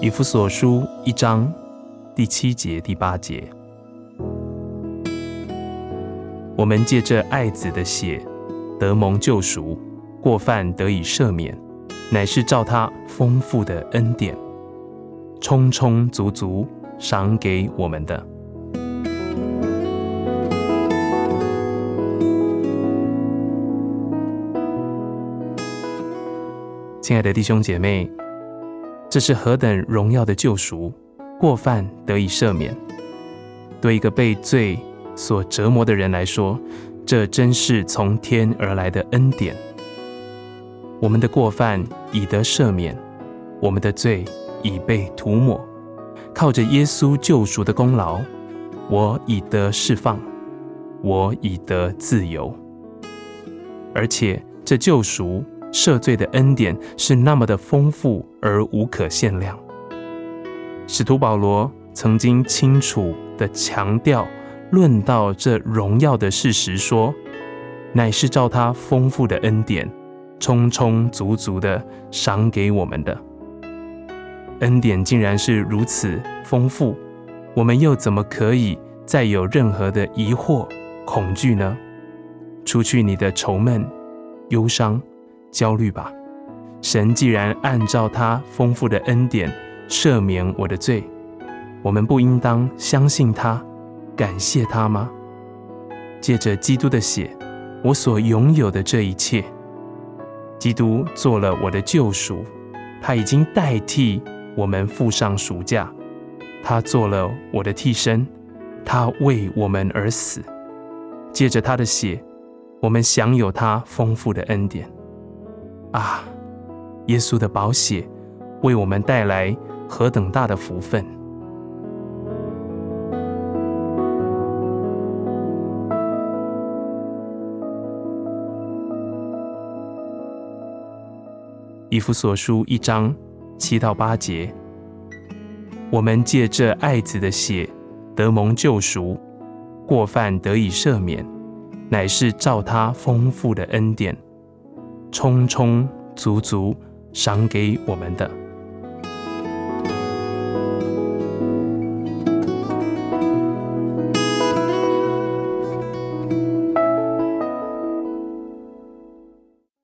以弗所书一章第七节、第八节，我们借着爱子的血得蒙救赎，过犯得以赦免，乃是照他丰富的恩典，充充足足赏给我们的。亲爱的弟兄姐妹，这是何等荣耀的救赎！过犯得以赦免，对一个被罪所折磨的人来说，这真是从天而来的恩典。我们的过犯已得赦免，我们的罪已被涂抹，靠着耶稣救赎的功劳，我已得释放，我已得自由，而且这救赎。赦罪的恩典是那么的丰富而无可限量。使徒保罗曾经清楚的强调，论到这荣耀的事实，说，乃是照他丰富的恩典，充充足足的赏给我们的恩典，竟然是如此丰富，我们又怎么可以再有任何的疑惑、恐惧呢？除去你的愁闷、忧伤。焦虑吧，神既然按照他丰富的恩典赦免我的罪，我们不应当相信他，感谢他吗？借着基督的血，我所拥有的这一切，基督做了我的救赎，他已经代替我们付上赎价，他做了我的替身，他为我们而死。借着他的血，我们享有他丰富的恩典。啊！耶稣的宝血为我们带来何等大的福分！以弗所书一章七到八节，我们借着爱子的血得蒙救赎，过犯得以赦免，乃是照他丰富的恩典。充充足足赏给我们的。